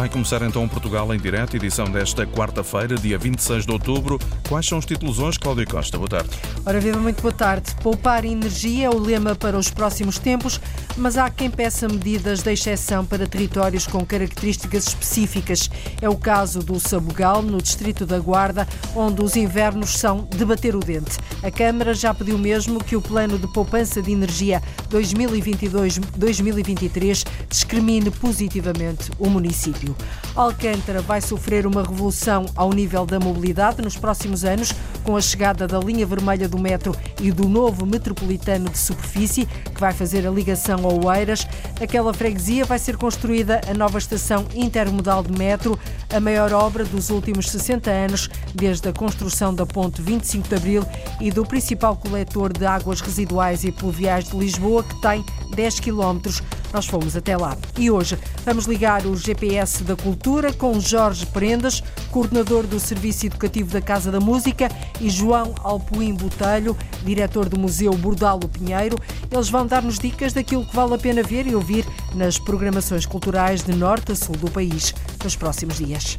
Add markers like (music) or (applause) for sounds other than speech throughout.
Vai começar então Portugal em direto, edição desta quarta-feira, dia 26 de outubro. Quais são os títulos hoje, Cláudia Costa? Boa tarde. Ora, viva, muito boa tarde. Poupar energia é o lema para os próximos tempos, mas há quem peça medidas de exceção para territórios com características específicas. É o caso do Sabugal, no distrito da Guarda, onde os invernos são de bater o dente. A Câmara já pediu mesmo que o plano de poupança de energia 2022-2023 discrimine positivamente o município. Alcântara vai sofrer uma revolução ao nível da mobilidade nos próximos anos, com a chegada da linha vermelha do metro e do novo metropolitano de superfície, que vai fazer a ligação ao Oeiras. Aquela freguesia vai ser construída a nova estação intermodal de metro, a maior obra dos últimos 60 anos, desde a construção da ponte 25 de Abril e do principal coletor de águas residuais e pluviais de Lisboa, que tem 10 quilómetros nós fomos até lá. E hoje vamos ligar o GPS da Cultura com Jorge Prendas, coordenador do Serviço Educativo da Casa da Música, e João Alpuim Botelho, diretor do Museu Bordalo Pinheiro. Eles vão dar-nos dicas daquilo que vale a pena ver e ouvir nas programações culturais de norte a sul do país nos próximos dias.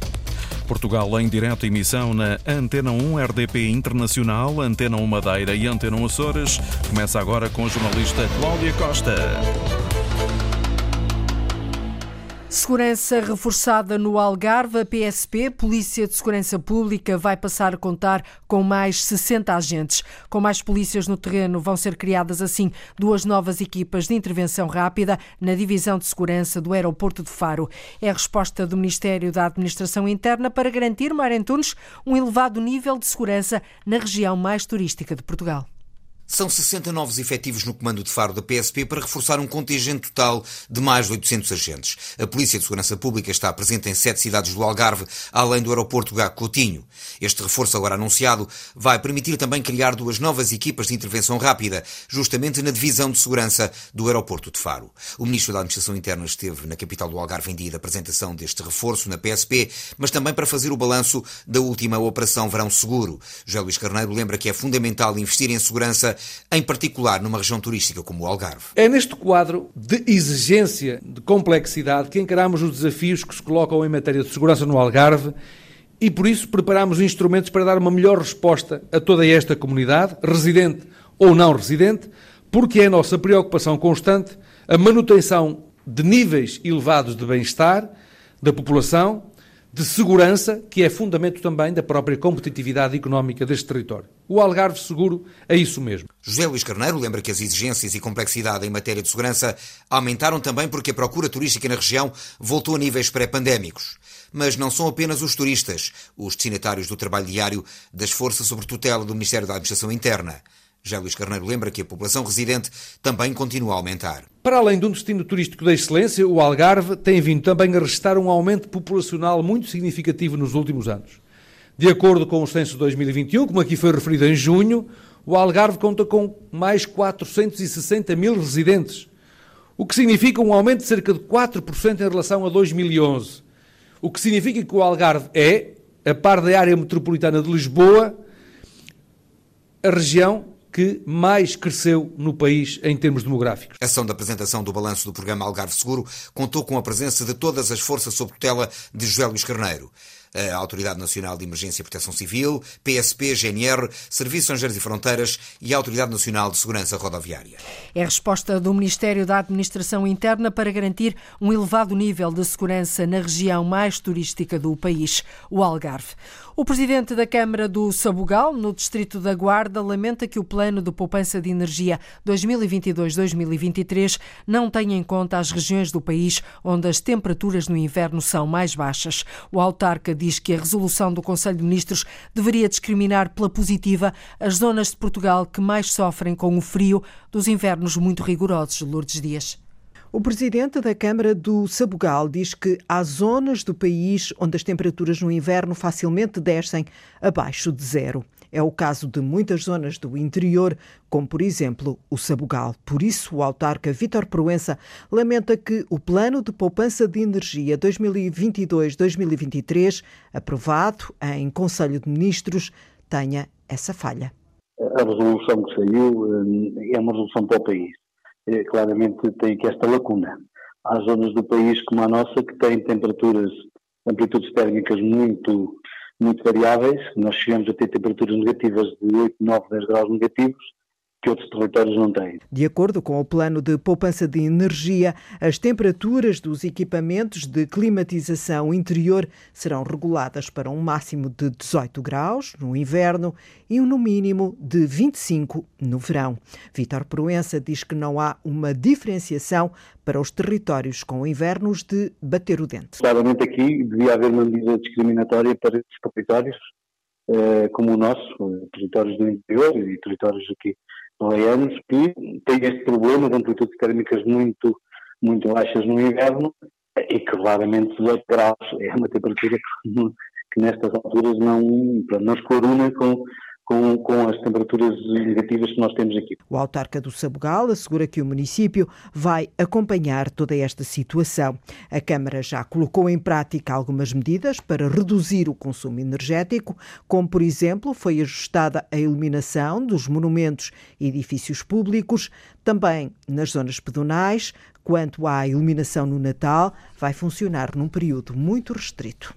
Portugal em direto emissão na Antena 1 RDP Internacional, Antena 1 Madeira e Antena 1 Açores. Começa agora com a jornalista Cláudia Costa. Segurança reforçada no Algarve, a PSP, Polícia de Segurança Pública, vai passar a contar com mais 60 agentes. Com mais polícias no terreno, vão ser criadas assim duas novas equipas de intervenção rápida na Divisão de Segurança do Aeroporto de Faro. É a resposta do Ministério da Administração Interna para garantir, Mar Antunes, um elevado nível de segurança na região mais turística de Portugal. São 60 novos efetivos no comando de Faro da PSP para reforçar um contingente total de mais de 800 agentes. A Polícia de Segurança Pública está presente em sete cidades do Algarve, além do aeroporto Gago Coutinho. Este reforço agora anunciado vai permitir também criar duas novas equipas de intervenção rápida, justamente na divisão de segurança do aeroporto de Faro. O Ministro da Administração Interna esteve na capital do Algarve em dia da apresentação deste reforço na PSP, mas também para fazer o balanço da última Operação Verão Seguro. José Luís Carneiro lembra que é fundamental investir em segurança em particular numa região turística como o Algarve. É neste quadro de exigência, de complexidade, que encaramos os desafios que se colocam em matéria de segurança no Algarve e por isso preparamos instrumentos para dar uma melhor resposta a toda esta comunidade, residente ou não residente, porque é a nossa preocupação constante a manutenção de níveis elevados de bem-estar da população de segurança, que é fundamento também da própria competitividade económica deste território. O Algarve Seguro é isso mesmo. José Luís Carneiro lembra que as exigências e complexidade em matéria de segurança aumentaram também porque a procura turística na região voltou a níveis pré-pandémicos. Mas não são apenas os turistas, os destinatários do trabalho diário das forças sob tutela do Ministério da Administração Interna. Já Luís Carneiro lembra que a população residente também continua a aumentar. Para além de um destino turístico de excelência, o Algarve tem vindo também a registrar um aumento populacional muito significativo nos últimos anos. De acordo com o censo de 2021, como aqui foi referido em junho, o Algarve conta com mais 460 mil residentes, o que significa um aumento de cerca de 4% em relação a 2011. O que significa que o Algarve é, a par da área metropolitana de Lisboa, a região que mais cresceu no país em termos demográficos. A ação da apresentação do balanço do programa Algarve Seguro contou com a presença de todas as forças sob tutela de José Luís Carneiro a Autoridade Nacional de Emergência e Proteção Civil, PSP, GNR, Serviços Estrangeiros e Fronteiras e a Autoridade Nacional de Segurança Rodoviária. É a resposta do Ministério da Administração Interna para garantir um elevado nível de segurança na região mais turística do país, o Algarve. O presidente da Câmara do Sabugal, no Distrito da Guarda, lamenta que o plano de poupança de energia 2022-2023 não tenha em conta as regiões do país onde as temperaturas no inverno são mais baixas. O autarca diz que a resolução do Conselho de Ministros deveria discriminar pela positiva as zonas de Portugal que mais sofrem com o frio dos invernos muito rigorosos. Lourdes Dias. O presidente da Câmara do Sabugal diz que há zonas do país onde as temperaturas no inverno facilmente descem abaixo de zero. É o caso de muitas zonas do interior, como por exemplo o Sabugal. Por isso, o autarca Vítor Proença lamenta que o Plano de Poupança de Energia 2022-2023, aprovado em Conselho de Ministros, tenha essa falha. A resolução que saiu eh, é uma resolução para o país. É, claramente tem aqui esta lacuna. Há zonas do país como a nossa que têm temperaturas amplitudes térmicas muito, muito variáveis. Nós chegamos a ter temperaturas negativas de 8, 9, 10 graus negativos que outros territórios não têm. De acordo com o plano de poupança de energia, as temperaturas dos equipamentos de climatização interior serão reguladas para um máximo de 18 graus no inverno e um no mínimo de 25 no verão. Vítor Proença diz que não há uma diferenciação para os territórios com invernos de bater o dente. Claramente aqui devia haver uma medida discriminatória para esses territórios, eh, como o nosso, eh, territórios do interior e territórios aqui anos que têm este problema de amplitudes térmicas muito, muito baixas no inverno e que claramente 18 graus é uma temperatura que, que nestas alturas não, não se coruna com, com, com as temperaturas negativas que nós temos aqui. O autarca do Sabugal assegura que o município vai acompanhar toda esta situação. A Câmara já colocou em prática algumas medidas para reduzir o consumo energético, como, por exemplo, foi ajustada a iluminação dos monumentos e edifícios públicos, também nas zonas pedonais. Quanto à iluminação no Natal, vai funcionar num período muito restrito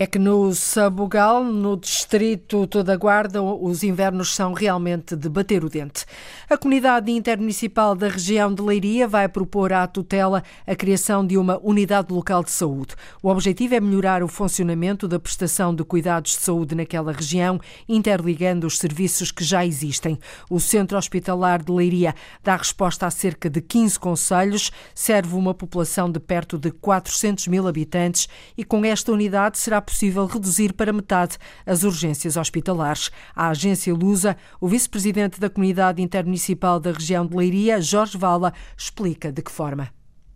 é que no Sabugal, no distrito toda Guarda, os invernos são realmente de bater o dente. A comunidade intermunicipal da região de Leiria vai propor à tutela a criação de uma unidade local de saúde. O objetivo é melhorar o funcionamento da prestação de cuidados de saúde naquela região, interligando os serviços que já existem. O Centro Hospitalar de Leiria dá resposta a cerca de 15 conselhos, serve uma população de perto de 400 mil habitantes e com esta unidade será possível reduzir para metade as urgências hospitalares. A agência Lusa, o vice-presidente da Comunidade Intermunicipal da região de Leiria, Jorge Vala, explica de que forma.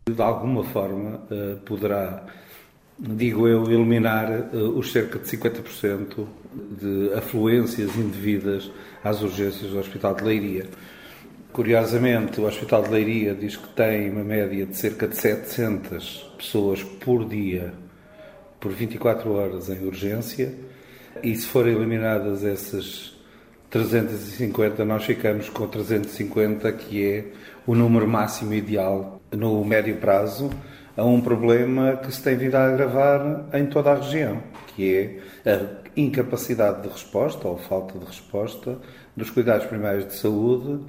De alguma forma eh, poderá, digo eu, eliminar eh, os cerca de 50% de afluências indevidas às urgências do Hospital de Leiria. Curiosamente, o Hospital de Leiria diz que tem uma média de cerca de 700 pessoas por dia por 24 horas em urgência e se forem eliminadas essas 350, nós ficamos com 350, que é o número máximo ideal no médio prazo, a um problema que se tem vindo a agravar em toda a região, que é a incapacidade de resposta ou falta de resposta dos cuidados primários de saúde,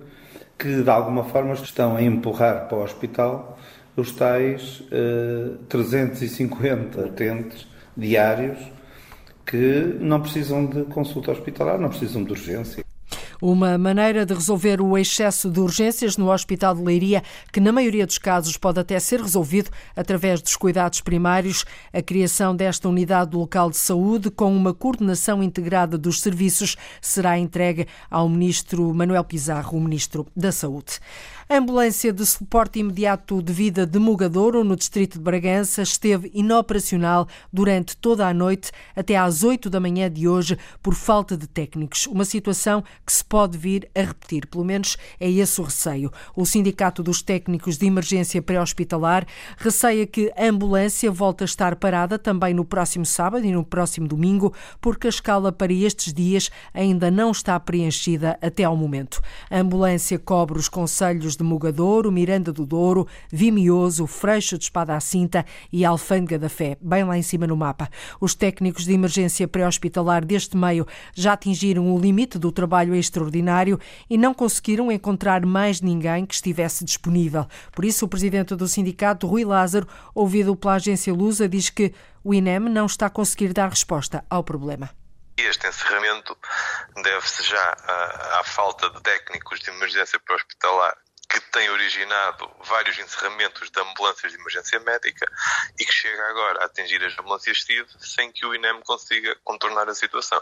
que de alguma forma estão a empurrar para o hospital os tais uh, eh, 350 utentes diários que não precisam de consulta hospitalar, não precisam de urgência. Uma maneira de resolver o excesso de urgências no Hospital de Leiria, que na maioria dos casos pode até ser resolvido através dos cuidados primários, a criação desta unidade local de saúde com uma coordenação integrada dos serviços será entregue ao ministro Manuel Pizarro, o ministro da Saúde. A ambulância de suporte imediato de vida de Mugadouro, no distrito de Bragança, esteve inoperacional durante toda a noite até às 8 da manhã de hoje por falta de técnicos. Uma situação que se pode vir a repetir, pelo menos é esse o receio. O Sindicato dos Técnicos de Emergência Pré-Hospitalar receia que a ambulância volte a estar parada também no próximo sábado e no próximo domingo, porque a escala para estes dias ainda não está preenchida até ao momento. A ambulância cobre os conselhos de Mogadouro, Miranda do Douro, Vimioso, Freixo de Espada à Cinta e Alfândega da Fé, bem lá em cima no mapa. Os técnicos de emergência pré-hospitalar deste meio já atingiram o limite do trabalho extraordinário e não conseguiram encontrar mais ninguém que estivesse disponível. Por isso, o presidente do sindicato, Rui Lázaro, ouvido pela agência Lusa, diz que o INEM não está a conseguir dar resposta ao problema. Este encerramento deve-se já à, à, falta de técnicos de emergência pré-hospitalar que tem originado vários encerramentos de ambulâncias de emergência médica e que chega agora a atingir as ambulâncias TID sem que o INEM consiga contornar a situação.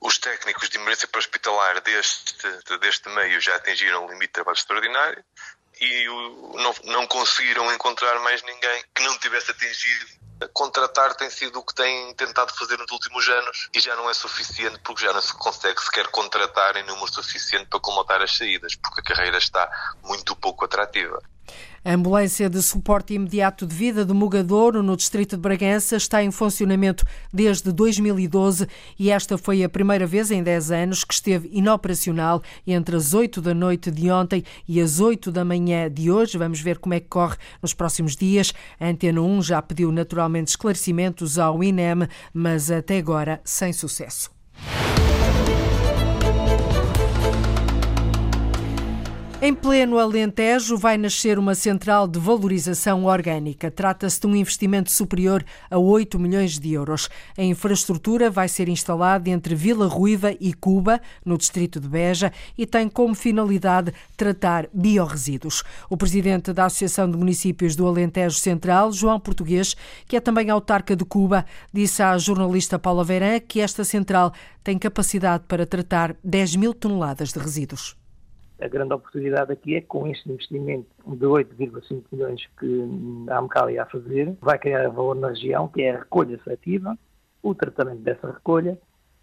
Os técnicos de emergência hospitalar deste, deste meio já atingiram o limite de trabalho extraordinário e não, não conseguiram encontrar mais ninguém que não tivesse atingido contratar tem sido o que tem tentado fazer nos últimos anos e já não é suficiente porque já não se consegue sequer contratar em número suficiente para comatar as saídas, porque a carreira está muito pouco atrativa. A ambulância de suporte imediato de vida de Mugadouro, no distrito de Bragança, está em funcionamento desde 2012 e esta foi a primeira vez em 10 anos que esteve inoperacional entre as 8 da noite de ontem e as 8 da manhã de hoje. Vamos ver como é que corre nos próximos dias. A Antena 1 já pediu naturalmente esclarecimentos ao INEM, mas até agora sem sucesso. Em pleno Alentejo vai nascer uma central de valorização orgânica. Trata-se de um investimento superior a 8 milhões de euros. A infraestrutura vai ser instalada entre Vila Ruiva e Cuba, no distrito de Beja, e tem como finalidade tratar biorresíduos. O presidente da Associação de Municípios do Alentejo Central, João Português, que é também autarca de Cuba, disse à jornalista Paula Verã que esta central tem capacidade para tratar 10 mil toneladas de resíduos a grande oportunidade aqui é que com este investimento de 8,5 milhões que a AMCAL ia fazer, vai criar valor na região, que é a recolha seletiva, o tratamento dessa recolha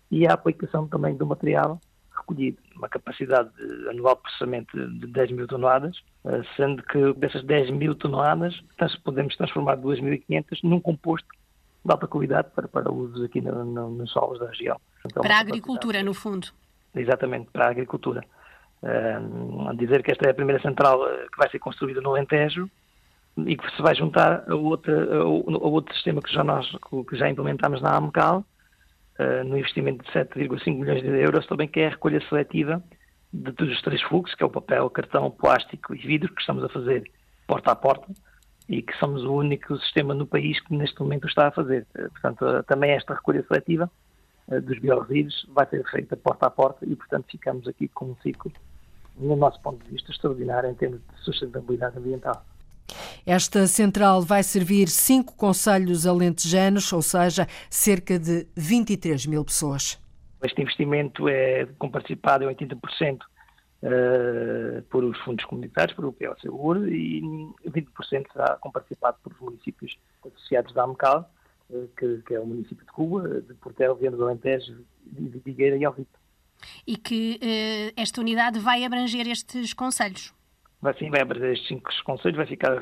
e a aplicação também do material recolhido. Uma capacidade de anual de processamento de 10 mil toneladas, eh, sendo que dessas 10 mil toneladas podemos transformar 2.500 num composto de alta qualidade para, para usos aqui no, no, nos solos da região. Então, para a agricultura, no fundo. Exatamente, para a agricultura. Uh, dizer que esta é a primeira central eh, que vai ser construída no Alentejo e que se vai juntar a, outra, a, outro sistema que já nós que já implementamos na AMCAL, uh, no investimento de 7,5 milhões de euros, também que é a recolha seletiva de todos os três fluxos, que é o papel, cartão, plástico e vidro, que estamos a fazer porta a porta e que somos o único sistema no país que neste momento está a fazer. Uh, portanto, também esta recolha seletiva dos biorresíduos vai ser feita porta a porta e, portanto, ficamos aqui com um ciclo no nosso ponto de vista, extraordinária em termos de sustentabilidade ambiental. Esta central vai servir cinco conselhos alentejanos, ou seja, cerca de 23 mil pessoas. Este investimento é comparticipado em 80% uh, por os fundos comunitários, por o PLCUR, e 20% será comparticipado por os municípios associados da AMCAL, uh, que, que, é o município de Cuba, de Portel, Viana do Alentejo, de Vigueira e Alvito e que eh, esta unidade vai abranger estes conselhos. Vai sim, vai abranger estes cinco conselhos, vai ficar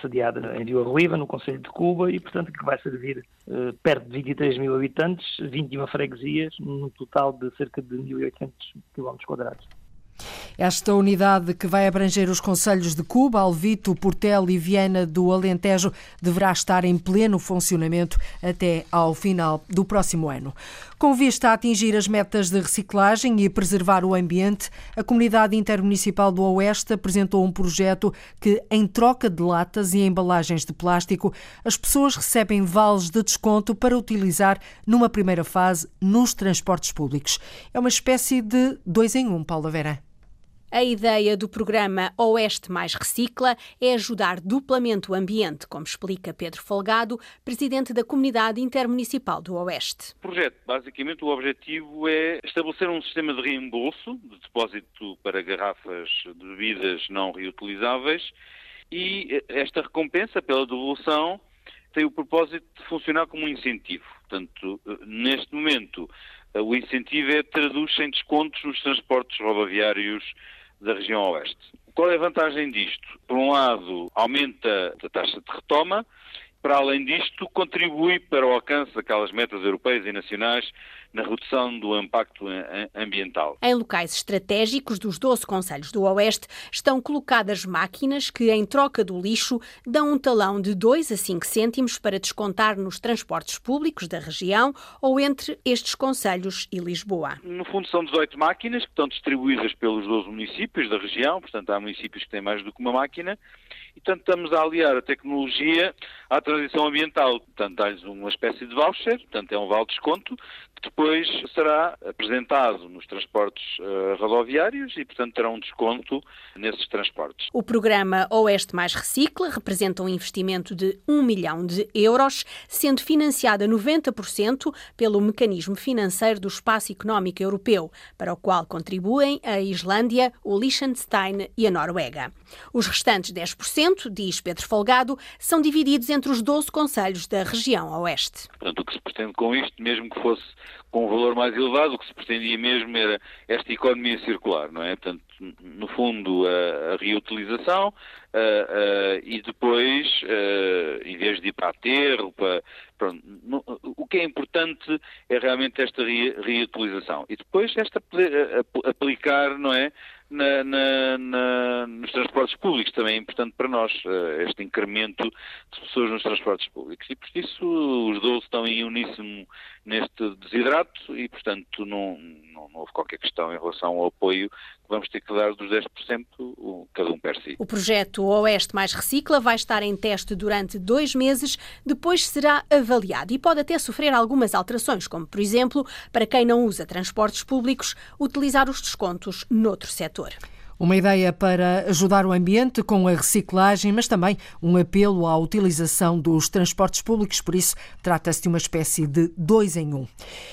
sediada em Vila Ruiva, no Conselho de Cuba, e portanto que vai servir eh, perto de 23 mil habitantes, 21 freguesias, num total de cerca de 1.800 km quadrados. Esta unidade, que vai abranger os conselhos de Cuba, Alvito, Portel e Viana do Alentejo, deverá estar em pleno funcionamento até ao final do próximo ano. Com vista a atingir as metas de reciclagem e preservar o ambiente, a Comunidade Intermunicipal do Oeste apresentou um projeto que, em troca de latas e embalagens de plástico, as pessoas recebem vales de desconto para utilizar numa primeira fase nos transportes públicos. É uma espécie de dois em um, Paula Vera. A ideia do programa Oeste Mais Recicla é ajudar duplamente o ambiente, como explica Pedro Folgado, presidente da Comunidade Intermunicipal do Oeste. O projeto, basicamente, o objetivo é estabelecer um sistema de reembolso de depósito para garrafas de bebidas não reutilizáveis e esta recompensa pela devolução tem o propósito de funcionar como um incentivo. Portanto, neste momento, o incentivo é traduz-se em descontos nos transportes rodoviários da região oeste. Qual é a vantagem disto? Por um lado, aumenta a taxa de retoma, para além disto, contribui para o alcance daquelas metas europeias e nacionais na redução do impacto ambiental. Em locais estratégicos dos 12 Conselhos do Oeste estão colocadas máquinas que, em troca do lixo, dão um talão de 2 a 5 cêntimos para descontar nos transportes públicos da região ou entre estes Conselhos e Lisboa. No fundo, são 18 máquinas que estão distribuídas pelos 12 municípios da região, portanto, há municípios que têm mais do que uma máquina e, portanto, estamos a aliar a tecnologia à transição ambiental. Portanto, dá-lhes uma espécie de voucher, portanto, é um vale desconto, que depois será apresentado nos transportes uh, rodoviários e, portanto, terá um desconto nesses transportes. O programa Oeste Mais Recicla representa um investimento de 1 milhão de euros, sendo financiado a 90% pelo mecanismo financeiro do Espaço Económico Europeu, para o qual contribuem a Islândia, o Liechtenstein e a Noruega. Os restantes 10%, diz Pedro Folgado, são divididos entre os 12 conselhos da região oeste. Portanto, o que se pretende com isto, mesmo que fosse com um valor mais elevado, o que se pretendia mesmo era esta economia circular, não é? Portanto, no fundo, a, a reutilização uh, uh, e depois, em vez de ir para aterro, para, pronto, no, o que é importante é realmente esta re, reutilização. E depois esta aplicar, não é? Na, na, na, nos transportes públicos também é importante para nós, este incremento de pessoas nos transportes públicos. E por isso os 12 estão em uníssono neste desidrato e, portanto, não, não, não houve qualquer questão em relação ao apoio vamos ter que dar dos 10%, cada um per si. O projeto Oeste Mais Recicla vai estar em teste durante dois meses, depois será avaliado e pode até sofrer algumas alterações, como, por exemplo, para quem não usa transportes públicos, utilizar os descontos noutro setor. Uma ideia para ajudar o ambiente com a reciclagem, mas também um apelo à utilização dos transportes públicos, por isso trata-se de uma espécie de dois em um.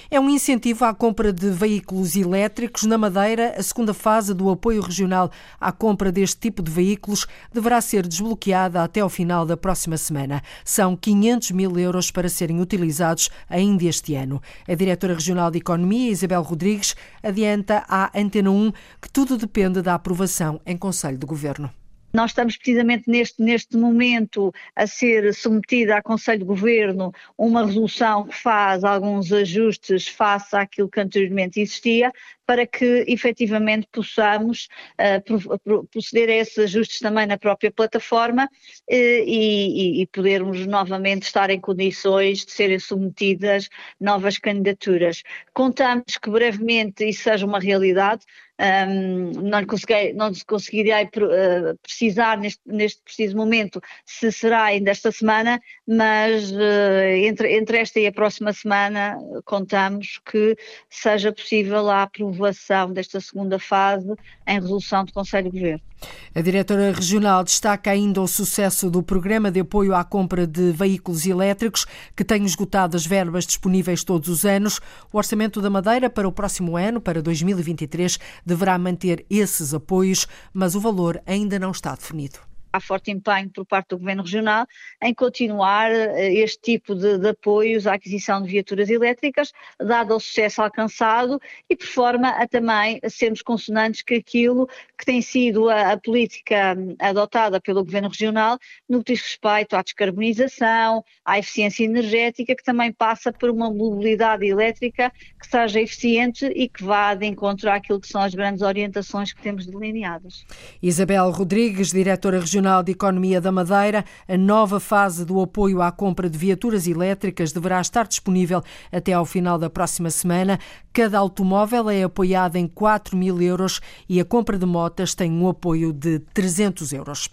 É um incentivo à compra de veículos elétricos. Na Madeira, a segunda fase do apoio regional à compra deste tipo de veículos deverá ser desbloqueada até ao final da próxima semana. São 500 mil euros para serem utilizados ainda este ano. A diretora regional de Economia, Isabel Rodrigues, adianta à Antena 1 que tudo depende da aprovação aprovação em Conselho de Governo. Nós estamos precisamente neste, neste momento a ser submetida a Conselho de Governo uma resolução que faz alguns ajustes face àquilo que anteriormente existia, para que efetivamente possamos uh, proceder a esses ajustes também na própria plataforma uh, e, e, podermos novamente estar em condições de serem submetidas novas candidaturas. Contamos que brevemente isso seja uma realidade, um, não, consegui, não conseguirei uh, precisar neste, neste, preciso momento se será ainda esta semana, mas uh, entre, entre esta e a próxima semana contamos que seja possível a aprovação desta segunda fase em resolução do Conselho de Governo. A diretora regional destaca ainda o sucesso do programa de apoio à compra de veículos elétricos, que tem esgotado as verbas disponíveis todos os anos. O Orçamento da Madeira para o próximo ano, para 2023, deverá manter esses apoios, mas o valor ainda não está definido há forte empenho por parte do Governo Regional em continuar eh, este tipo de, de, apoios à aquisição de viaturas elétricas, dado o sucesso alcançado e por forma a também sermos consonantes que aquilo que tem sido a, a política hum, adotada pelo Governo Regional no que diz respeito à descarbonização, à eficiência energética, que também passa por uma mobilidade elétrica que seja eficiente e que vá de encontro àquilo que são as grandes orientações que temos delineadas. Isabel Rodrigues, diretora regional Regional de Economia da Madeira, a nova fase do apoio à compra de viaturas elétricas deverá estar disponível até ao final da próxima semana. Cada automóvel é apoiado em 4 mil euros e a compra de motas tem um apoio de 300 euros.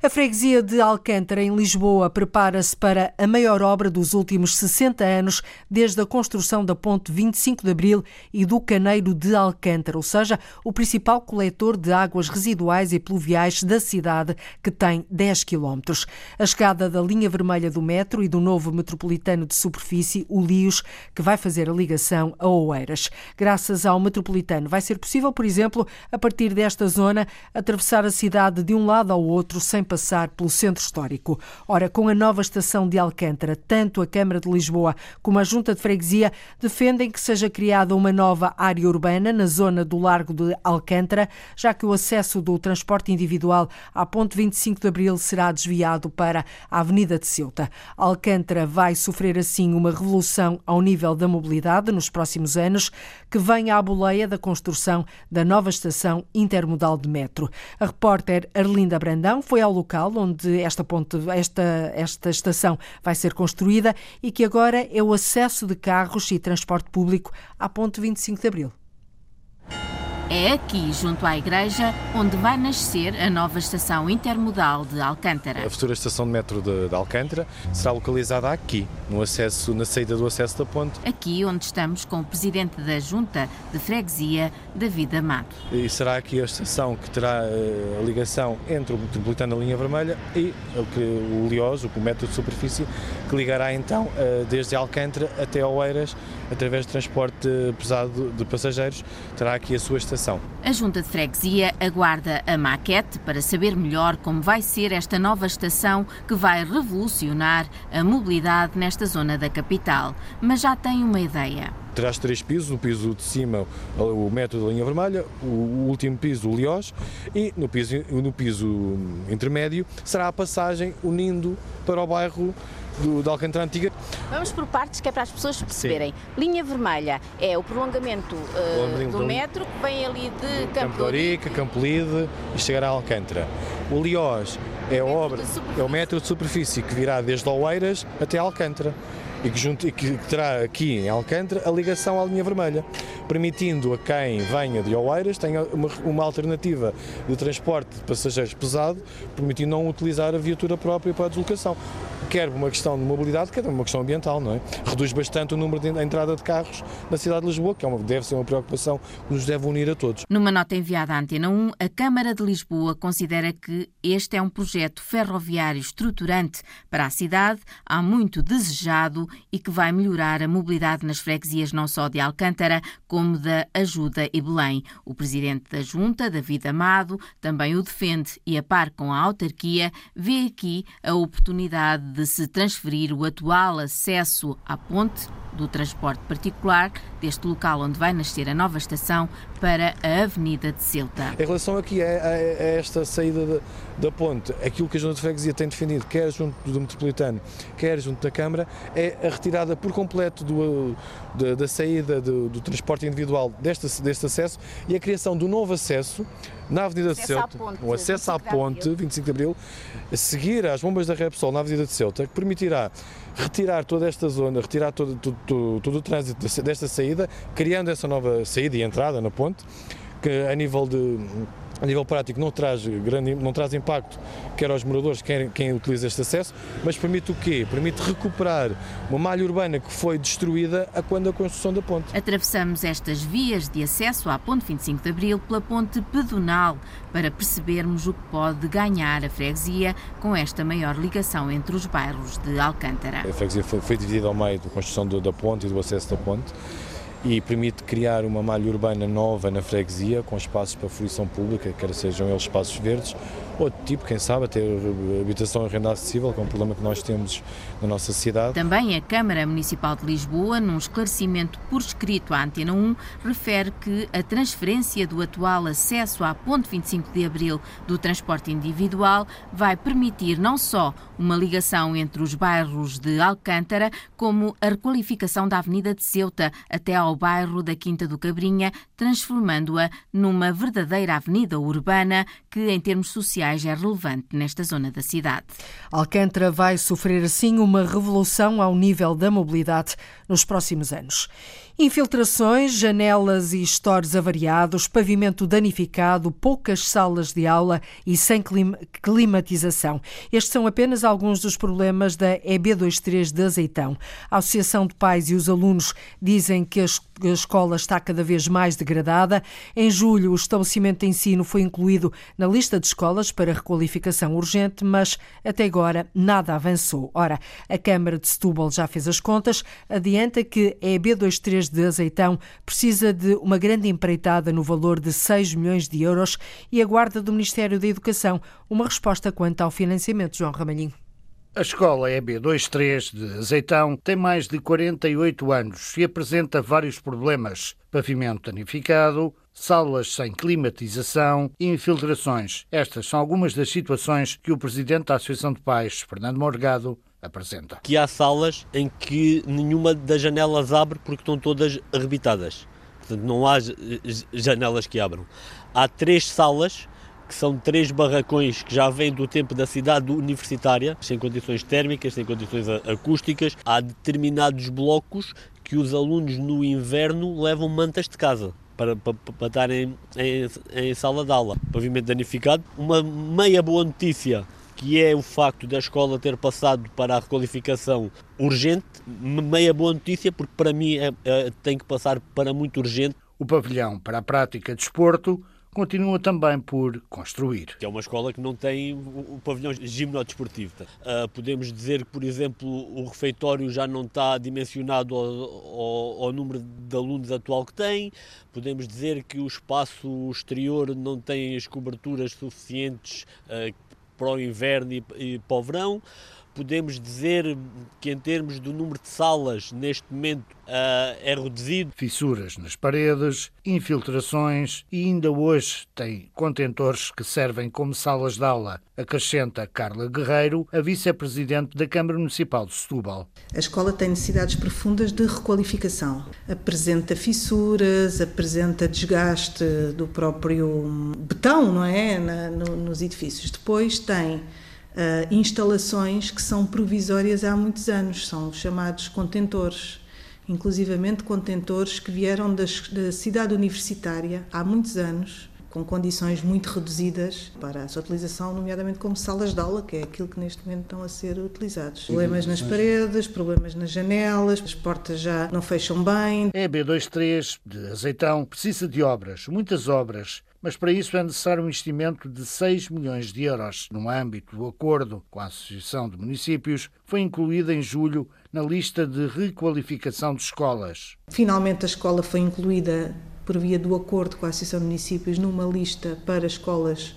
A freguesia de Alcântara, em Lisboa, prepara-se para a maior obra dos últimos 60 anos, desde a construção da ponte 25 de Abril e do Caneiro de Alcântara, ou seja, o principal coletor de águas residuais e pluviais da cidade, que tem 10 quilómetros. A chegada da linha vermelha do metro e do novo metropolitano de superfície, o Lios, que vai fazer a ligação a Oeiras. Graças ao metropolitano, vai ser possível, por exemplo, a partir desta zona, atravessar a cidade de um lado ao outro sem passar pelo centro histórico. Ora, com a nova estação de Alcântara, tanto a Câmara de Lisboa como a Junta de Freguesia defendem que seja criada uma nova área urbana na zona do Largo de Alcântara, já que o acesso do transporte individual à ponte 25 25 de abril será desviado para a Avenida de Ceuta. Alcântara vai sofrer assim uma revolução ao nível da mobilidade nos próximos anos, que vem à boleia da construção da nova estação intermodal de metro. A repórter Arlinda Brandão foi ao local onde esta, ponte, esta, esta estação vai ser construída e que agora é o acesso de carros e transporte público à ponte 25 de abril. É aqui, junto à igreja, onde vai nascer a nova estação intermodal de Alcântara. A futura estação de metro de, de, Alcântara será localizada aqui, no acesso, na saída do acesso da ponte. Aqui onde estamos com o presidente da Junta de Freguesia, David Amado. E será aqui a estação que terá uh, a ligação entre o metropolitano da linha vermelha e o, que, o Liós, o metro de superfície, que ligará então uh, desde Alcântara até Oeiras, através de transporte pesado de passageiros, terá aqui a sua estação. A Junta de Freguesia aguarda a maquete para saber melhor como vai ser esta nova estação que vai revolucionar a mobilidade nesta zona da capital, mas já tem uma ideia terás três pisos, o piso de cima o metro da linha vermelha, o último piso o Liós e no piso, no piso intermédio será a passagem unindo para o bairro do, da Alcântara Antiga. Vamos por partes, que é para as pessoas perceberem. Sim. Linha vermelha é o prolongamento uh, do metro que vem ali de Campo, de Orica, Campo Lide e chegará a Alcântara. O Liós é, obra, é o metro de superfície que virá desde Oeiras até Alcântara e que, junto, e que terá aqui em Alcântara a ligação à linha vermelha, permitindo a quem venha de Oeiras tenha uma, uma alternativa de transporte de passageiros pesado, permitindo não utilizar a viatura própria para a deslocação quer uma questão de mobilidade, quer uma questão ambiental, não é? Reduz bastante o número de entrada de carros na cidade de Lisboa, que é uma, deve ser uma preocupação que nos deve unir a todos. Numa nota enviada à Antena 1, a Câmara de Lisboa considera que este é um projeto ferroviário estruturante para a cidade, há muito desejado e que vai melhorar a mobilidade nas freguesias não só de Alcântara, como da Ajuda e Belém. O presidente da Junta, David Amado, também o defende e, a par com a autarquia, vê aqui a oportunidade de se transferir o atual acesso à ponte do transporte particular deste local onde vai nascer a nova estação para a Avenida de Ceuta. Em relação aqui a, a, a esta saída da, da, ponte, aquilo que a Junta de Freguesia tem defendido, quer junto do Metropolitano, quer junto da Câmara, é a retirada por completo do, da, da, saída do, do, transporte individual deste, deste acesso e a criação do novo acesso na Avenida de Ceuta, o acesso à ponte, 25 de Abril, a seguir às bombas da Repsol na Avenida de Ceuta, que permitirá retirar toda esta zona, retirar todo, todo, todo, todo o trânsito desta saída, criando essa nova saída e entrada na ponte, que a nível de a nível prático não traz, grande, não traz impacto quer aos moradores, quer quem utiliza este acesso, mas permite o quê? Permite recuperar uma malha urbana que foi destruída a quando a construção da ponte. Atravessamos estas vias de acesso à ponte 25 de Abril pela ponte pedonal para percebermos o que pode ganhar a freguesia com esta maior ligação entre os bairros de Alcântara. A freguesia foi, foi dividida ao meio da construção da ponte e do acesso da ponte e permite criar uma malha urbana nova na freguesia, com espaços para fruição pública, quer sejam eles espaços verdes outro tipo, quem sabe, até habitação em renda acessível, que é um problema que nós temos na nossa cidade. Também a Câmara Municipal de Lisboa, num esclarecimento por escrito à Antena 1, refere que a transferência do atual acesso à Ponte 25 de Abril do transporte individual vai permitir não só uma ligação entre os bairros de Alcântara, como a requalificação da Avenida de Ceuta até ao bairro da Quinta do Cabrinha, transformando-a numa verdadeira avenida urbana que, em termos sociais, é relevante nesta zona da cidade. Alcântara vai sofrer assim uma revolução ao nível da mobilidade nos próximos anos. Infiltrações, janelas e stores avariados, pavimento danificado, poucas salas de aula e sem climatização. Estes são apenas alguns dos problemas da EB23 de Azeitão. A Associação de Pais e os alunos dizem que a escola está cada vez mais degradada. Em julho, o estabelecimento de ensino foi incluído na lista de escolas para requalificação urgente, mas até agora nada avançou. Ora, a Câmara de Setúbal já fez as contas, adianta que a EB23 de Azeitão precisa de uma grande empreitada no valor de 6 milhões de euros e aguarda do Ministério da Educação uma resposta quanto ao financiamento. João Ramalhinho. A escola EB23 de Azeitão tem mais de 48 anos e apresenta vários problemas: pavimento danificado, salas sem climatização e infiltrações. Estas são algumas das situações que o presidente da Associação de Pais, Fernando Morgado, apresenta. Que há salas em que nenhuma das janelas abre porque estão todas arrebitadas. Portanto, não há janelas que abram. Há três salas que são três barracões que já vêm do tempo da cidade universitária, sem condições térmicas, sem condições acústicas. Há determinados blocos que os alunos no inverno levam mantas de casa. Para, para, para estar em, em, em sala de aula. Pavimento danificado. Uma meia boa notícia que é o facto da escola ter passado para a requalificação urgente, meia boa notícia, porque para mim é, é, tem que passar para muito urgente. O pavilhão para a prática de esporto continua também por construir. É uma escola que não tem o pavilhão gimnodesportivo. Uh, podemos dizer que, por exemplo, o refeitório já não está dimensionado ao, ao, ao, número de alunos atual que tem. Podemos dizer que o espaço exterior não tem as coberturas suficientes uh, para o inverno e, e para o verão. Podemos dizer que, em termos do número de salas, neste momento uh, é reduzido. Fissuras nas paredes, infiltrações e ainda hoje tem contentores que servem como salas de aula, acrescenta Carla Guerreiro, a vice-presidente da Câmara Municipal de Setúbal. A escola tem necessidades profundas de requalificação. Apresenta fissuras, apresenta desgaste do próprio betão, não é? Na, no, nos edifícios. Depois tem uh, instalações que são provisórias há muitos anos, são chamados contentores, inclusivamente contentores que vieram das, da cidade universitária há muitos anos, com condições muito reduzidas para a sua utilização, nomeadamente como salas de aula, que é aquilo que neste momento estão a ser utilizados. Problemas nas paredes, problemas nas janelas, as portas já não fecham bem. A EB23 de Azeitão precisa de obras, muitas obras, mas para isso é necessário um investimento de 6 milhões de euros. No âmbito do acordo com a Associação de Municípios, foi incluída em julho na lista de requalificação de escolas. Finalmente, a escola foi incluída por via do acordo com a Associação de Municípios numa lista para escolas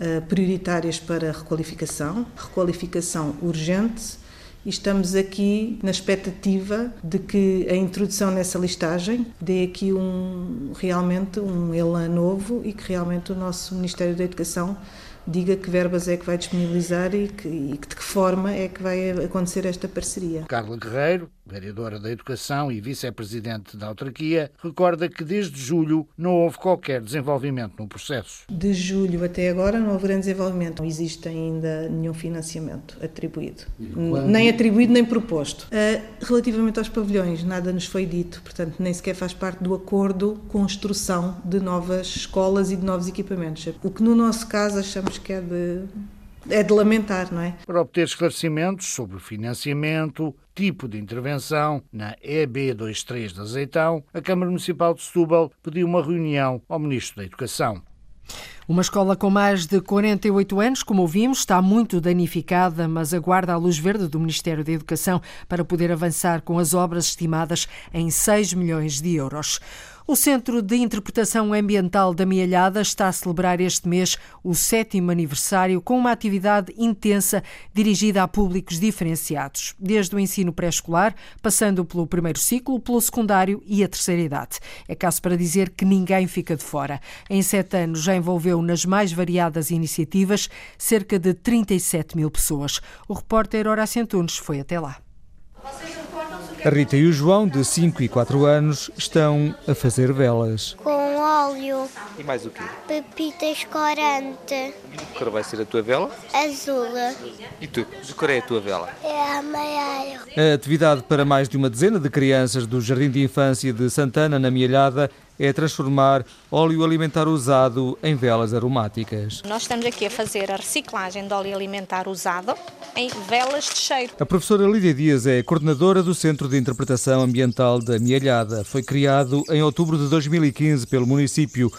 uh, prioritárias para requalificação, requalificação urgente e estamos aqui na expectativa de que a introdução nessa listagem dê aqui um, realmente um elan novo e que realmente o nosso Ministério da Educação diga que verbas é que vai disponibilizar e, que, e de que forma é que vai acontecer esta parceria. Carla Guerreiro, vereadora da Educação e vice-presidente da autarquia, recorda que desde julho não houve qualquer desenvolvimento no processo. De julho até agora não houve grande desenvolvimento. Não existe ainda nenhum financiamento atribuído. Nem atribuído nem proposto. Uh, relativamente aos pavilhões, nada nos foi dito, portanto, nem sequer faz parte do acordo construção de novas escolas e de novos equipamentos. O que no nosso caso achamos que é de é de lamentar, não é? Para obter esclarecimentos sobre o financiamento, tipo de intervenção na EB23 de Azeitão, a Câmara Municipal de Setúbal pediu uma reunião ao Ministro da Educação. Uma escola com mais de 48 anos, como ouvimos, está muito danificada, mas aguarda a luz verde do Ministério da Educação para poder avançar com as obras estimadas em 6 milhões de euros. O Centro de Interpretação Ambiental da Mialhada está a celebrar este mês o sétimo aniversário com uma atividade intensa dirigida a públicos diferenciados, desde o ensino pré-escolar, passando pelo primeiro ciclo, pelo secundário e a terceira idade. É caso para dizer que ninguém fica de fora. Em sete anos já envolveu nas mais variadas iniciativas cerca de 37 mil pessoas. O repórter Horácio Antunes foi até lá. A Rita e o João, de 5 e 4 anos, estão a fazer velas. Com óleo. E mais o quê? Pepitas corante. Que cor vai ser a tua vela? Azul. E tu? De cor é a tua vela? É amarelo. A atividade para mais de uma dezena de crianças do Jardim de Infância de Santana, na Mielhada, é transformar óleo alimentar usado em velas aromáticas. Nós estamos aqui a fazer a reciclagem de óleo alimentar usado em velas de cheiro. A professora Lídia Dias é coordenadora do Centro de Interpretação Ambiental da Mielhada. Foi criado em outubro de 2015 pelo município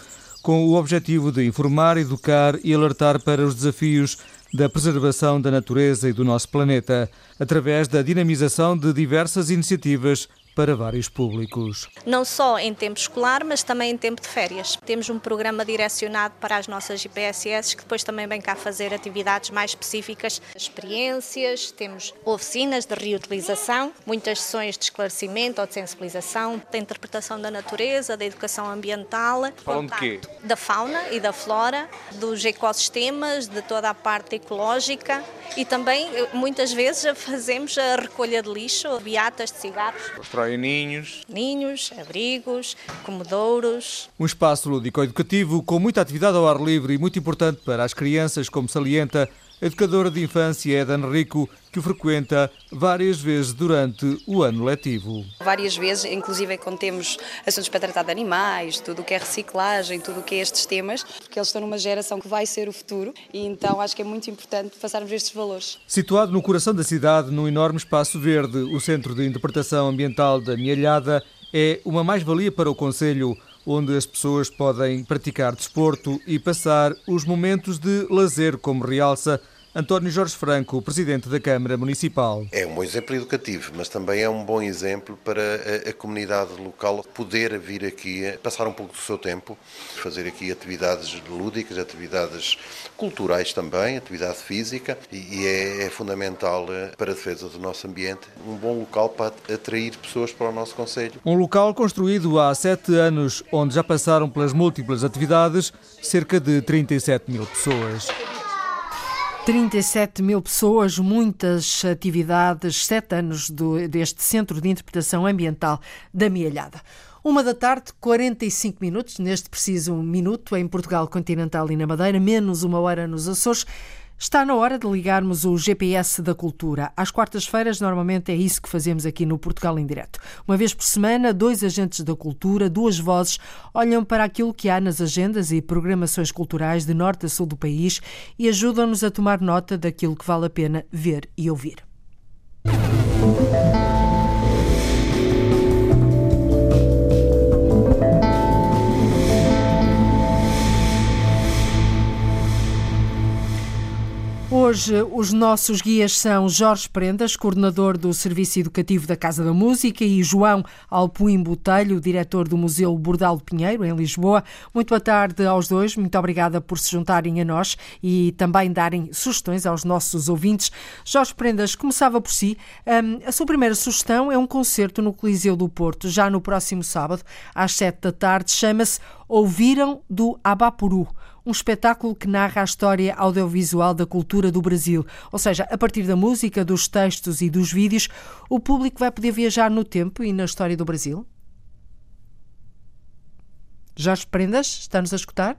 com o objetivo de informar, educar e alertar para os desafios da preservação da natureza e do nosso planeta, através da dinamização de diversas iniciativas para vários públicos. Não só em tempo escolar, mas também em tempo de férias. Temos um programa direcionado para as nossas IPSS, que depois também vem cá fazer atividades mais específicas, experiências, temos oficinas de reutilização, muitas sessões de esclarecimento ou de sensibilização, da interpretação da natureza, da educação ambiental. Falam de quê? Da fauna e da flora, dos ecossistemas, de toda a parte ecológica e também muitas vezes (laughs) fazemos a recolha de lixo, beatas de cigarros ninhos. Ninhos, abrigos, comedouros. Um espaço lúdico-educativo com muita atividade ao ar livre e muito importante para as crianças, como salienta educadora de infância Eda Rico, que o frequenta várias vezes durante o ano letivo. Várias vezes, inclusive quando temos assuntos para tratar de animais, tudo o que é reciclagem, tudo o que é estes temas, porque eles estão numa geração que vai ser o futuro e então acho que é muito importante passarmos estes valores. Situado no coração da cidade, num enorme espaço verde, o Centro de Interpretação Ambiental da Mielhada é uma mais-valia para o Conselho onde as pessoas podem praticar desporto e passar os momentos de lazer, como realça António Jorge Franco, presidente da Câmara Municipal. É um bom exemplo educativo, mas também é um bom exemplo para a, a comunidade local poder vir aqui, passar um pouco do seu tempo, fazer aqui atividades lúdicas, atividades culturais também, atividade física, e, e é, é, fundamental eh, para a defesa do nosso ambiente um bom local para atrair pessoas para o nosso Conselho. Um local construído há sete anos, onde já passaram pelas múltiplas atividades cerca de 37 mil pessoas. 37 mil pessoas, muitas atividades, sete anos do, deste Centro de Interpretação Ambiental da Mielhada. Uma da tarde, 45 minutos, neste preciso minuto, em Portugal Continental e na Madeira, menos uma hora nos Açores. Está na hora de ligarmos o GPS da cultura. Às quartas-feiras, normalmente é isso que fazemos aqui no Portugal em Direto. Uma vez por semana, dois agentes da cultura, duas vozes, olham para aquilo que há nas agendas e programações culturais de norte a sul do país e ajudam-nos a tomar nota daquilo que vale a pena ver e ouvir. Hoje, os nossos guias são Jorge Prendas, coordenador do Serviço Educativo da Casa da Música, e João Alpuim Botelho, diretor do Museu Bordal Pinheiro, em Lisboa. Muito boa tarde aos dois. Muito obrigada por se juntarem a nós e também darem sugestões aos nossos ouvintes. Jorge Prendas, começava por si. Um, a sua primeira sugestão é um concerto no Coliseu do Porto, já no próximo sábado, às sete da tarde. Chama-se Ouviram do Abapuru um espetáculo que narra a história audiovisual da cultura do Brasil. Ou seja, a partir da música, dos textos e dos vídeos, o público vai poder viajar no tempo e na história do Brasil? Jorge Prendas, está-nos a escutar?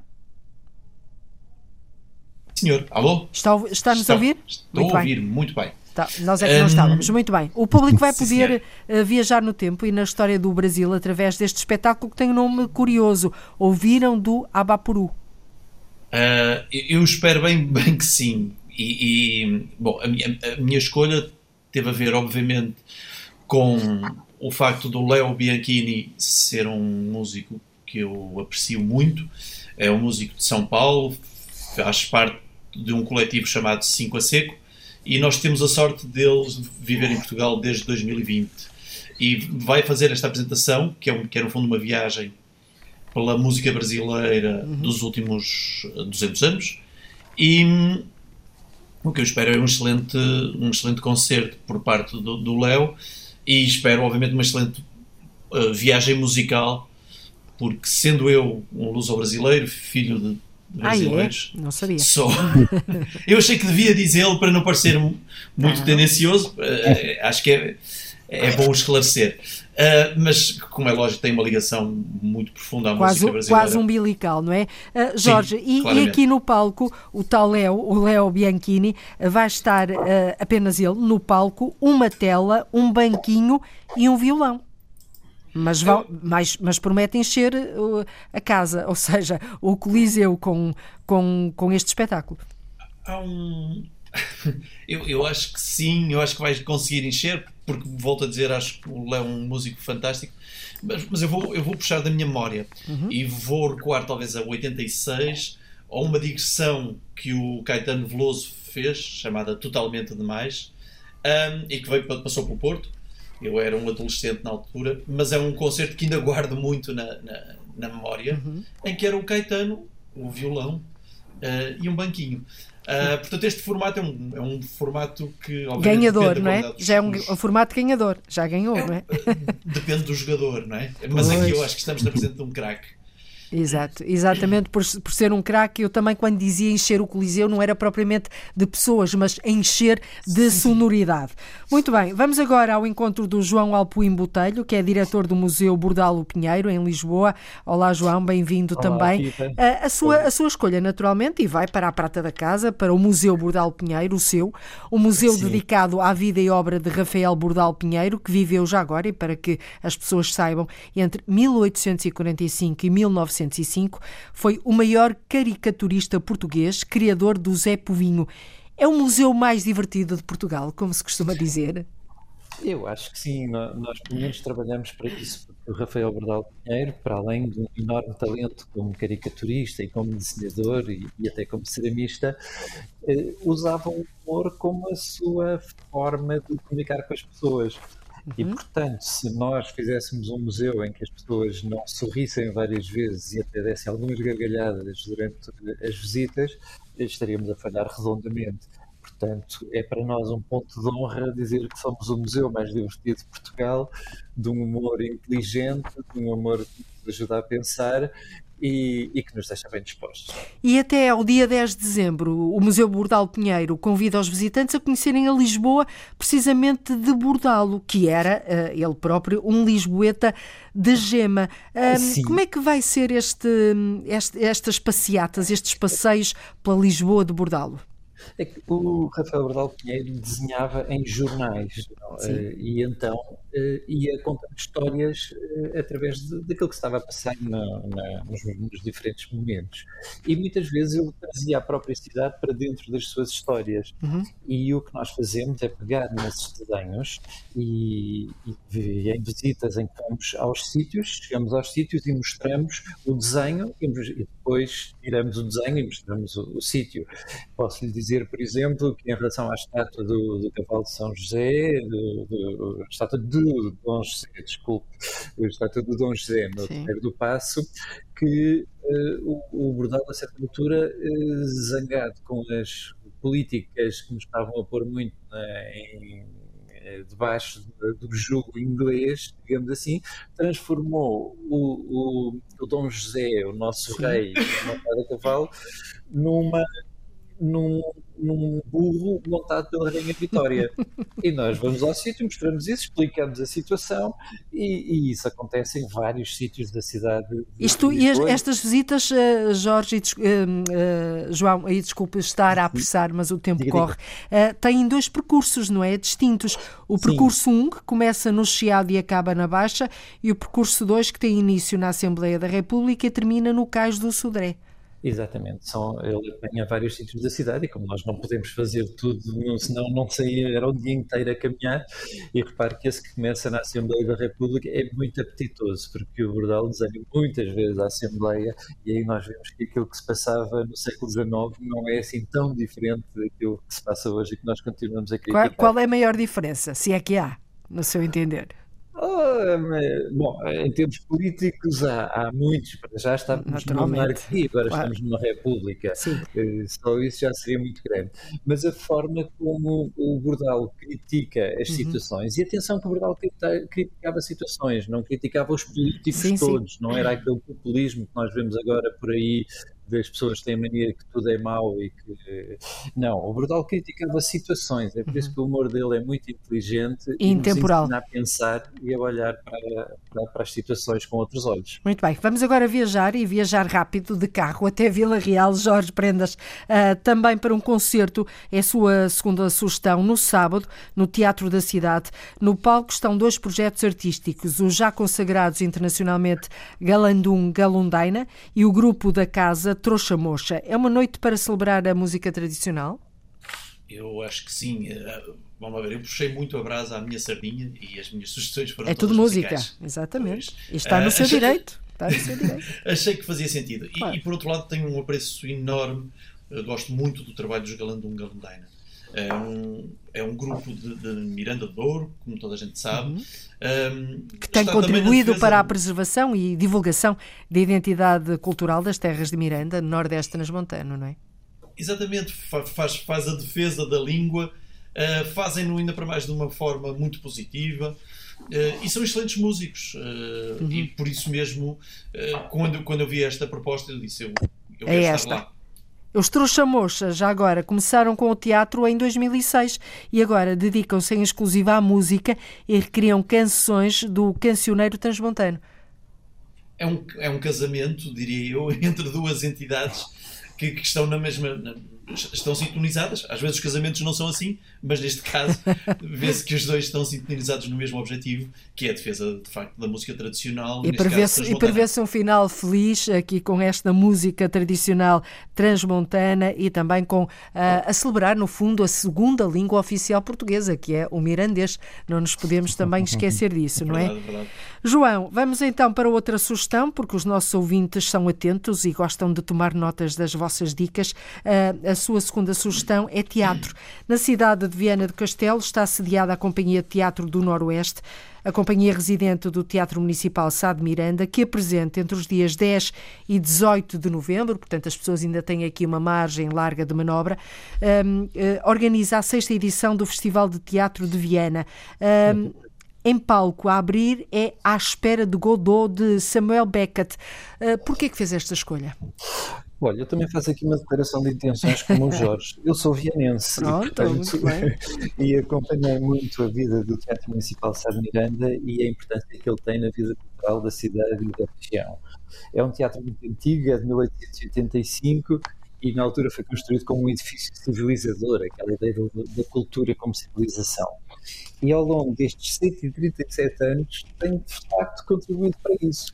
Senhor, alô? Está, está-nos a ouvir? Estou muito a ouvir, bem. muito bem. Tá, nós é que não estávamos. Muito bem. O público vai poder uh, viajar no tempo e na história do Brasil através deste espetáculo que tem um nome curioso. Ouviram do Abapuru. Uh, eu espero bem, (laughs) bem que sim. E, e bom, a minha, a minha, escolha teve a ver, obviamente, com o facto do Leo Bianchini ser um músico que eu aprecio muito. É um músico de São Paulo, faz parte de um coletivo chamado Cinco a Seco e nós temos a sorte deles viver em Portugal desde 2020. E vai fazer esta apresentação, que é, um, que é no fundo uma viagem pela música brasileira uhum. dos últimos 200 anos e hum, o que eu espero é um excelente, um excelente concerto por parte do Léo e espero obviamente uma excelente uh, viagem musical porque sendo eu um luso-brasileiro, filho de brasileiros. Ah, é? Não sabia. Sou. (laughs) eu achei que devia dizê-lo para não parecer muito ah. tendencioso. Uh, acho que é, é bom esclarecer. Uh, mas, como é lógico, tem uma ligação muito profunda à quase, música brasileira. Quase umbilical, não é? Uh, Jorge, Sim, e, e, aqui no palco, o tal Leo, o Leo Bianchini, vai estar uh, apenas ele no palco, uma tela, um banquinho e um violão. Mas, vão, mas, mas prometem encher a casa, ou seja, o Coliseu com, com, com este espetáculo. Há um. (laughs) eu, eu acho que sim, eu acho que vais conseguir encher, porque volto a dizer, acho que o Léo é um músico fantástico, mas, mas eu, vou, eu vou puxar da minha memória uhum. e vou recuar talvez a 86 a uma digressão que o Caetano Veloso fez, chamada Totalmente Demais, um, e que veio, passou pelo Porto. Eu era um adolescente na altura, mas é um concerto que ainda guardo muito na, na, na memória, uhum. em que era o Caetano, o violão uh, e um banquinho. Uh, portanto, este formato é um, é um formato que. Ganhador, não é? Já é um, um, formato ganhador, já ganhou, é, não é? (laughs) Depende do jogador, não é? Mas pois. aqui eu acho que estamos na presença de um craque. Exato, exatamente por, por ser um craque, eu também quando dizia encher o Coliseu não era propriamente de pessoas, mas encher de sonoridade. Muito bem, vamos agora ao encontro do João Alpuim Botelho, que é diretor do Museu Bordalo Pinheiro, em Lisboa. Olá João, bem-vindo também. A, a, sua, a sua escolha, naturalmente, e vai para a Prata da Casa, para o Museu Bordalo Pinheiro, o seu, o museu Sim. dedicado à vida e obra de Rafael Bordalo Pinheiro, que viveu já agora, e para que as pessoas saibam, entre 1845 e 1900 1905, foi o maior caricaturista português, criador do Zé Povinho. É o museu mais divertido de Portugal, como se costuma dizer. Eu acho que sim, nós pelo menos trabalhamos para isso, porque o Rafael Bordal Pinheiro, para além de um enorme talento como caricaturista e como desenhador e, e até como ceramista, eh, usava o humor como a sua forma de comunicar com as pessoas. Uhum. E, portanto, se nós fizéssemos um museu em que as pessoas não sorrissem várias vezes e até dessem algumas gargalhadas durante as visitas, estaríamos a falhar redondamente. Portanto, é para nós um ponto de honra dizer que somos o museu mais divertido de Portugal, de um humor inteligente, de um humor que nos ajuda a pensar e, e, que nos deixa bem dispostos. E até ao dia 10 de dezembro, o Museu Bordal Pinheiro convida os visitantes a conhecerem a Lisboa, precisamente de Bordalo, que era uh, ele próprio um lisboeta de gema. Um, como é que vai ser este, este, estas passeatas, estes passeios pela Lisboa de Bordalo? É que o Rafael Bordal Pinheiro desenhava em jornais uh, e então uh, ia contando histórias uh, através de, daquilo que estava a passar na, na, nos, nos, diferentes momentos. E muitas vezes ele trazia a própria cidade para dentro das suas histórias. Uhum. E o que nós fazemos é pegar nesses desenhos e, e, e, em visitas em que vamos aos sítios, chegamos aos sítios e mostramos o desenho e, e depois tiramos o desenho e mostramos o, o sítio. Posso lhe dizer, por exemplo, que em relação à estátua do, do cavalo de São José, do, do, a estátua de Dom José, desculpe, a estátua do Dom José no Terreiro do Passo, que uh, o, o Bordal, a certa altura, uh, zangado com as políticas que nos estavam a pôr muito né, em debaixo do jogo inglês, digamos assim, transformou o, o, o Dom José, o nosso Sim. rei, montado a cavalo, numa num, num burro montado pela Rainha Vitória. (laughs) e nós vamos ao sítio, mostramos isso, explicamos a situação e, e isso acontece em vários sítios da cidade. Isto, e as, estas visitas, uh, Jorge e, uh, João, e desculpe estar a apressar, mas o tempo diga, corre, diga. Uh, têm dois percursos, não é? Distintos. O percurso 1, um, que começa no Chiado e acaba na Baixa, e o percurso 2, que tem início na Assembleia da República e termina no Cais do Sodré. Exatamente, São, ele apanha vários sítios da cidade e como nós não podemos fazer tudo, senão não saía, era o dia inteiro a caminhar e repare que esse que começa na Assembleia da República é muito apetitoso, porque o Bordal desenha muitas vezes a Assembleia e aí nós vemos que aquilo que se passava no século XIX não é assim tão diferente daquilo que se passa hoje e que nós continuamos a criticar. Qual, qual é a maior diferença, se é que há, no seu entender? Oh, bom, em termos políticos há, há muitos, já estamos numa monarquia, agora claro. estamos numa república, Sim. Eh, só isso já seria muito grande. Mas a forma como o Bordal critica as uhum. situações, e atenção que o Bordal criticava situações, não criticava os políticos sim, todos, sim. não era aquele populismo que nós vemos agora por aí das pessoas que têm a mania que tudo é mau e que. Não, o Bordal criticava situações, é por isso uhum. que o humor dele é muito inteligente e intemporal. a pensar e a olhar para, para, para, as situações com outros olhos. Muito bem, vamos agora viajar e viajar rápido de carro até Vila Real. Jorge Prendas, uh, também para um concerto, é a sua segunda sugestão, no sábado, no Teatro da Cidade. No palco estão dois projetos artísticos, os já consagrados internacionalmente Galandum Galundaina e o grupo da Casa Trouxa Mocha. É uma noite para celebrar a música tradicional? Eu acho que sim. Eh, vamos ver, eu puxei muito a brasa à minha sardinha e as minhas sugestões foram É tudo música, exatamente. E está no uh, seu achei... direito. Está no seu direito. (laughs) achei que fazia sentido. Claro. E, e, por outro lado tenho um apreço enorme, eu gosto muito do trabalho dos Galandum Galandaina. É um, é um grupo de, de, Miranda de Ouro, como toda a gente sabe. Uhum. Um, que tem contribuído para a preservação e divulgação da identidade cultural das terras de Miranda, no Nordeste Transmontano, não é? Exatamente, faz, faz a defesa da língua, uh, fazem-no ainda para mais de uma forma muito positiva. Uh, e são excelentes músicos, uh, uhum. e por isso mesmo, quando, quando eu vi esta proposta, eu disse: Eu, eu é quero esta. estar lá. Os Trouxa-Mocha, já agora, começaram com o teatro em 2006 e agora dedicam-se em exclusiva à música e recriam canções do cancioneiro transmontano. É um, é um casamento, diria eu, (laughs) entre duas entidades que, que estão na mesma, estão sintonizadas. Às vezes os casamentos não são assim, mas neste caso (laughs) vê-se que os dois estão sintonizados no mesmo objetivo, que é a defesa de facto da música tradicional. E prevê-se prevê um final feliz aqui com esta música tradicional transmontana e também com uh, a celebrar no fundo a segunda língua oficial portuguesa, que é o mirandês. Não nos podemos também esquecer disso, não é? Verdade, verdade. João, vamos então para outra sugestão, porque os nossos ouvintes são atentos e gostam de tomar notas das vossas dicas. Uh, a sua segunda sugestão é teatro. Na cidade de Viana do Castelo está sediada a Companhia de Teatro do Noroeste, a companhia residente do Teatro Municipal Sá de Miranda, que apresenta entre os dias 10 e 18 de novembro, portanto as pessoas ainda têm aqui uma margem larga de manobra, um, uh, organiza a sexta edição do Festival de Teatro de Viana. Um, em palco a abrir é À Espera de Godot, de Samuel Beckett. Uh, que fez esta escolha? Olha, eu também faço aqui uma declaração de intenções como o Jorge. Eu sou vianense Pronto, (laughs) e, portanto, e acompanhei muito a vida do Teatro Municipal de Sá de Miranda e a importância que ele tem na vida cultural da cidade e da região. É um teatro muito antigo, é de 1885 e na altura foi construído como um edifício civilizador, aquela ideia da cultura como civilização. E ao longo destes 137 anos tem de facto contribuído para isso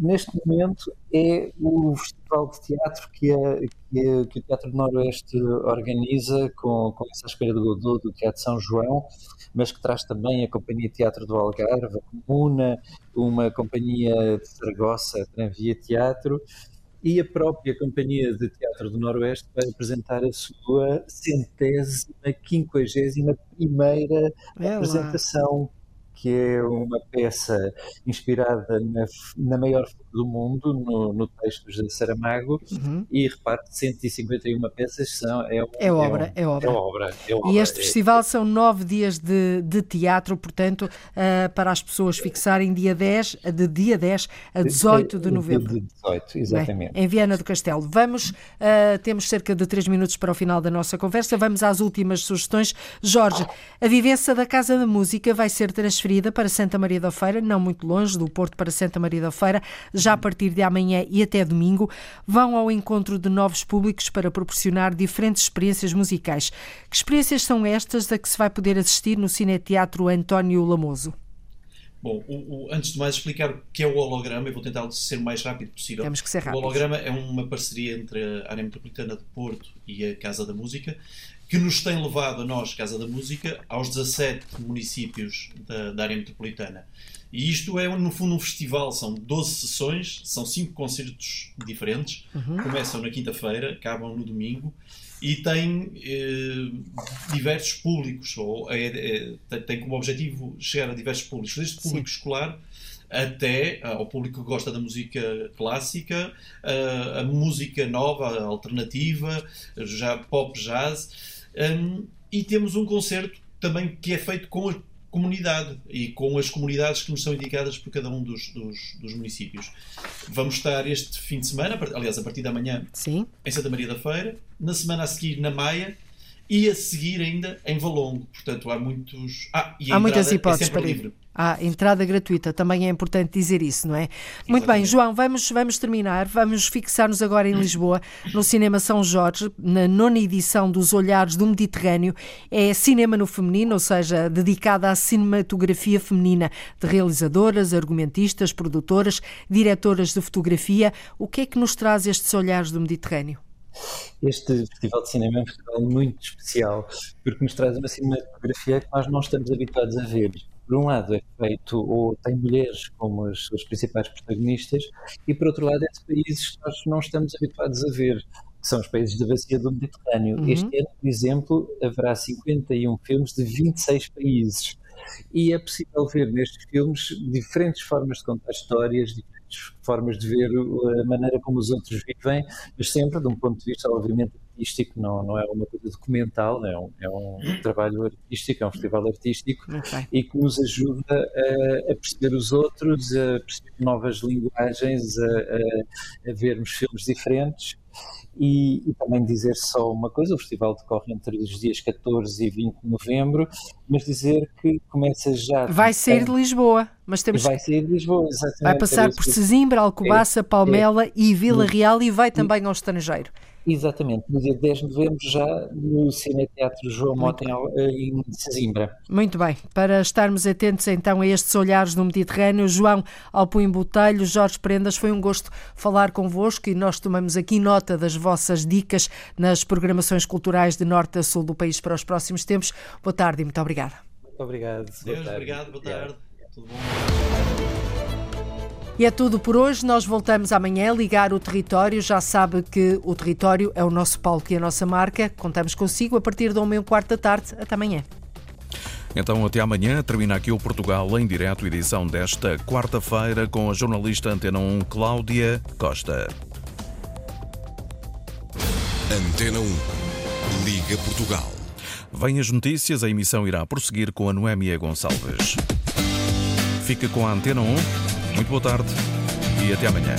neste momento é o festival de teatro que, é, que, é, que o Teatro do Noroeste organiza com, com essa escolha do Godot do Teatro São João, mas que traz também a Companhia de Teatro do Algarve, a Comuna, uma companhia de Saragossa, Tranvia Teatro, e a própria Companhia de Teatro do Noroeste vai apresentar a sua centésima, quinquagésima primeira É apresentação que é uma peça inspirada na, na maior flor do mundo, no, no texto de Saramago, Uhum. e repare que 151 peças são. É, um- É obra, é obra. É obra, é obra. E este É- festival são nove dias de, de teatro, portanto, ah, para as pessoas fixarem dia 10, de dia 10 a 18 de novembro. De 18, exatamente. Bem, em Viana do Castelo. Vamos, ah, temos cerca de três minutos para o final da nossa conversa. Vamos às últimas sugestões. Jorge, a vivência da Casa da Música vai ser transferida para Santa Maria da Feira, não muito longe, do Porto para Santa Maria da Feira, já a partir de amanhã e até domingo. Vão ao encontro de novos públicos para proporcionar diferentes experiências musicais. Que experiências são estas a que se vai poder assistir no Cineteatro António Lamoso? Bom, o- o- antes de mais explicar o que é o holograma, eu vou tentar ser o mais rápido possível. Temos que ser O rápidos. holograma é uma parceria entre a área metropolitana de Porto e a Casa da Música, que nos tem levado a nós, Casa da Música, aos 17 municípios da, da área metropolitana. E isto é, no fundo, um festival. São 12 sessões, são 5 concertos diferentes. Uhum. Começam na quinta-feira, acabam no domingo. E tem eh, diversos públicos, ou é- é- tem- como objetivo chegar a diversos públicos, desde público escolar até ah, ao público que gosta da música clássica, ah, a música nova, a alternativa, já pop jazz. Um, e temos um concerto também que é feito com a comunidade e com as comunidades que nos são indicadas por cada um dos, dos, dos municípios. Vamos estar este fim de semana, aliás, a partir da manhã, Sim. em Santa Maria da Feira, na semana a seguir na Maia e a seguir ainda em Valongo. Portanto, há muitos. Ah, e a Há muitas entrada hipóteses é para ir. Há entrada gratuita, também é importante dizer isso, não é? Muito bem, João, vamos, vamos terminar, vamos fixar-nos agora em Lisboa, no Cinema São Jorge, na nona edição dos Olhares do Mediterrâneo. É cinema no feminino, ou seja, dedicada à cinematografia feminina, de realizadoras, argumentistas, produtoras, diretoras de fotografia. O que é que nos traz estes Olhares do Mediterrâneo? Este Festival de Cinema é um festival muito especial, porque nos traz uma cinematografia que nós não estamos habituados a ver. Por um lado, é feito ou tem mulheres como as suas principais protagonistas, e por outro lado, é de países que nós não estamos habituados a ver, que são os países da bacia do Mediterrâneo. Uhum. Este ano, por exemplo, haverá 51 filmes de 26 países. E é possível ver nestes filmes diferentes formas de contar histórias, diferentes formas de ver a maneira como os outros vivem, mas sempre de um ponto de vista, obviamente, artístico, não, não é uma coisa documental, é um, é um trabalho artístico, é um festival artístico e que nos ajuda a, a perceber os outros, a perceber novas linguagens, a, a, a vermos filmes diferentes E, e, também dizer só uma coisa: o festival decorre entre os dias 14 e 20 de novembro, mas dizer que começa já. Vai sair de Lisboa, mas temos. Vai sair de Lisboa, exatamente. Vai passar por Sesimbra, Alcobaça, Palmela é, e Vila Real e vai também ao estrangeiro. Exatamente, no dia 10 de novembro, já no Cineteatro João Motel eh, em Sesimbra. Muito bem, para estarmos atentos então a estes olhares do Mediterrâneo, João Alpuim Botelho, Jorge Prendas, foi um gosto falar convosco e nós tomamos aqui nota das vossas dicas nas programações culturais de norte a sul do país para os próximos tempos. Boa tarde e muito obrigado. Muito obrigado. Deus, obrigado, boa tarde. Tudo bom? E é tudo por hoje. Nós voltamos amanhã a ligar o território. Já sabe que o território é o nosso palco e a nossa marca. Contamos consigo a partir da 1 e quarto da tarde. Até amanhã. Então, até amanhã. Termina aqui o Portugal em direto, edição desta quarta-feira, com a jornalista Antena 1, Cláudia Costa. Antena 1. Liga Portugal. Vêm as notícias, a emissão irá prosseguir com a Noémia Gonçalves. Fica com a Antena 1. Muito boa tarde e até amanhã.